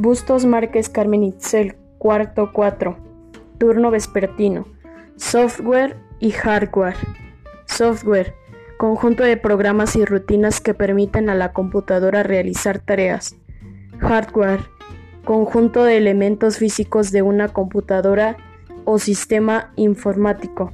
Bustos Márquez Carmen Itzel, cuarto 4. Turno vespertino. Software y hardware. Software. Conjunto de programas y rutinas que permiten a la computadora realizar tareas. Hardware. Conjunto de elementos físicos de una computadora o sistema informático.